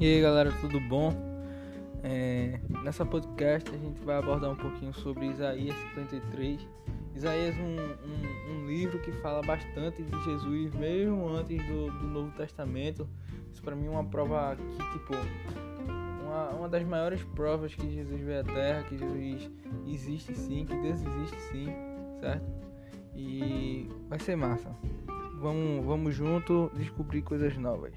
E aí galera, tudo bom? É, nessa podcast a gente vai abordar um pouquinho sobre Isaías 53. Isaías é um, um, um, livro que fala bastante de Jesus, mesmo antes do, do Novo Testamento. Isso para mim é uma prova que, tipo, uma, uma das maiores provas que Jesus veio à Terra, que Jesus existe sim, que Deus existe sim, certo? E vai ser massa. Vamos, vamos junto descobrir coisas novas.